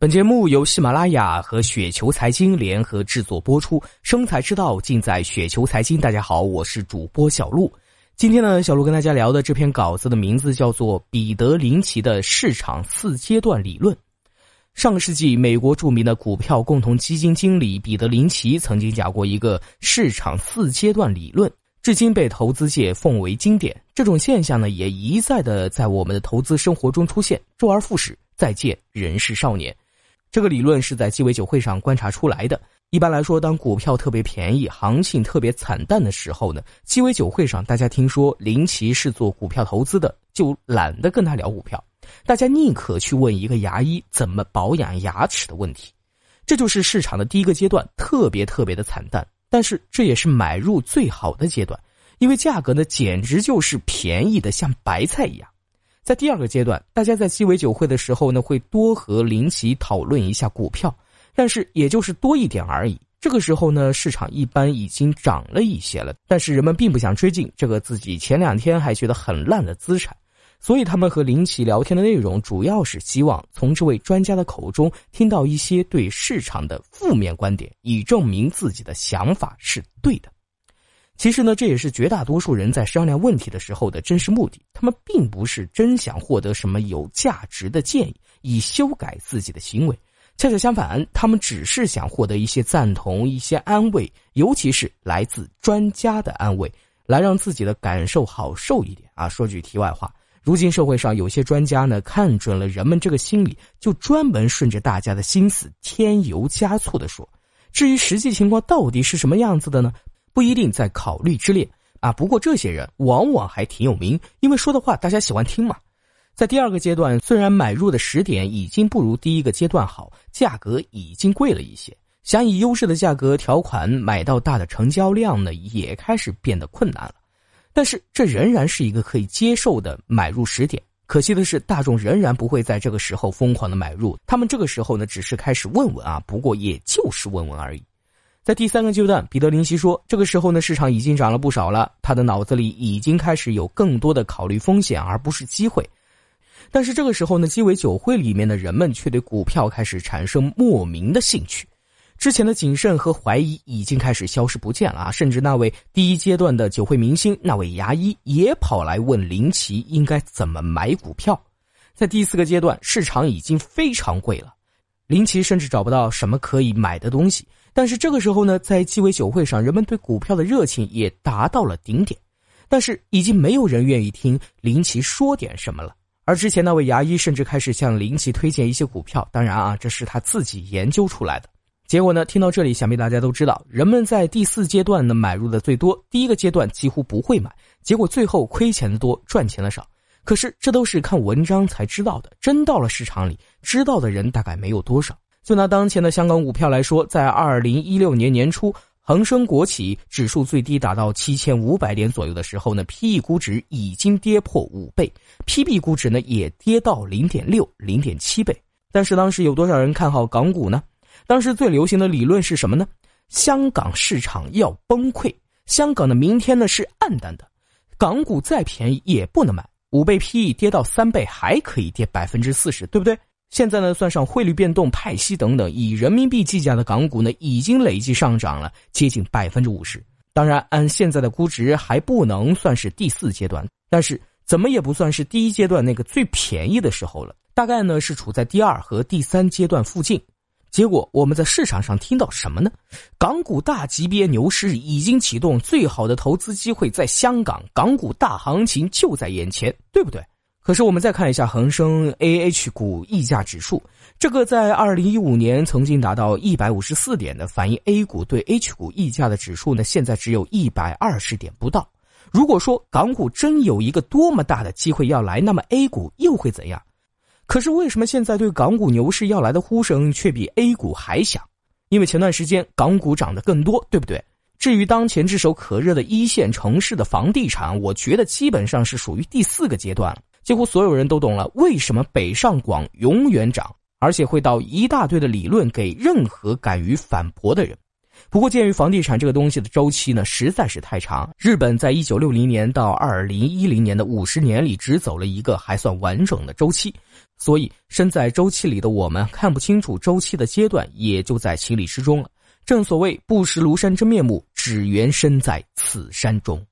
本节目由喜马拉雅和雪球财经联合制作播出，生财之道尽在雪球财经。大家好，我是主播小璐。今天呢，小璐跟大家聊的这篇稿子的名字叫做《彼得林奇的市场四阶段理论》。上个世纪，美国著名的股票共同基金经理彼得林奇曾经讲过一个市场四阶段理论，至今被投资界奉为经典。这种现象呢，也一再的在我们的投资生活中出现，周而复始。再见，人是少年。这个理论是在鸡尾酒会上观察出来的。一般来说，当股票特别便宜、行情特别惨淡的时候呢，鸡尾酒会上大家听说林奇是做股票投资的，就懒得跟他聊股票，大家宁可去问一个牙医怎么保养牙齿的问题。这就是市场的第一个阶段，特别特别的惨淡，但是这也是买入最好的阶段，因为价格呢简直就是便宜的像白菜一样。在第二个阶段，大家在鸡尾酒会的时候呢，会多和林奇讨论一下股票，但是也就是多一点而已。这个时候呢，市场一般已经涨了一些了，但是人们并不想追进这个自己前两天还觉得很烂的资产，所以他们和林奇聊天的内容主要是希望从这位专家的口中听到一些对市场的负面观点，以证明自己的想法是对的。其实呢，这也是绝大多数人在商量问题的时候的真实目的。他们并不是真想获得什么有价值的建议，以修改自己的行为。恰恰相反，他们只是想获得一些赞同、一些安慰，尤其是来自专家的安慰，来让自己的感受好受一点啊。说句题外话，如今社会上有些专家呢，看准了人们这个心理，就专门顺着大家的心思添油加醋的说。至于实际情况到底是什么样子的呢？不一定在考虑之列啊，不过这些人往往还挺有名，因为说的话大家喜欢听嘛。在第二个阶段，虽然买入的时点已经不如第一个阶段好，价格已经贵了一些，想以优势的价格条款买到大的成交量呢，也开始变得困难了。但是这仍然是一个可以接受的买入时点。可惜的是，大众仍然不会在这个时候疯狂的买入，他们这个时候呢，只是开始问问啊，不过也就是问问而已。在第三个阶段，彼得林奇说：“这个时候呢，市场已经涨了不少了，他的脑子里已经开始有更多的考虑风险而不是机会。但是这个时候呢，鸡尾酒会里面的人们却对股票开始产生莫名的兴趣，之前的谨慎和怀疑已经开始消失不见了啊！甚至那位第一阶段的酒会明星，那位牙医也跑来问林奇应该怎么买股票。在第四个阶段，市场已经非常贵了，林奇甚至找不到什么可以买的东西。”但是这个时候呢，在鸡尾酒会上，人们对股票的热情也达到了顶点，但是已经没有人愿意听林奇说点什么了。而之前那位牙医甚至开始向林奇推荐一些股票，当然啊，这是他自己研究出来的。结果呢，听到这里，想必大家都知道，人们在第四阶段呢买入的最多，第一个阶段几乎不会买，结果最后亏钱的多，赚钱的少。可是这都是看文章才知道的，真到了市场里，知道的人大概没有多少。就拿当前的香港股票来说，在二零一六年年初，恒生国企指数最低达到七千五百点左右的时候呢，P/E 估值已经跌破五倍，P/B 估值呢也跌到零点六、零点七倍。但是当时有多少人看好港股呢？当时最流行的理论是什么呢？香港市场要崩溃，香港的明天呢是暗淡的，港股再便宜也不能买，五倍 P/E 跌到三倍还可以跌百分之四十，对不对？现在呢，算上汇率变动、派息等等，以人民币计价的港股呢，已经累计上涨了接近百分之五十。当然，按现在的估值还不能算是第四阶段，但是怎么也不算是第一阶段那个最便宜的时候了。大概呢是处在第二和第三阶段附近。结果我们在市场上听到什么呢？港股大级别牛市已经启动，最好的投资机会在香港，港股大行情就在眼前，对不对？可是我们再看一下恒生 A H 股溢价指数，这个在二零一五年曾经达到一百五十四点的反映 A 股对 H 股溢价的指数呢，现在只有一百二十点不到。如果说港股真有一个多么大的机会要来，那么 A 股又会怎样？可是为什么现在对港股牛市要来的呼声却比 A 股还响？因为前段时间港股涨得更多，对不对？至于当前炙手可热的一线城市的房地产，我觉得基本上是属于第四个阶段了。几乎所有人都懂了为什么北上广永远涨，而且会到一大堆的理论给任何敢于反驳的人。不过，鉴于房地产这个东西的周期呢实在是太长，日本在一九六零年到二零一零年的五十年里只走了一个还算完整的周期，所以身在周期里的我们看不清楚周期的阶段，也就在情理之中了。正所谓不识庐山真面目，只缘身在此山中。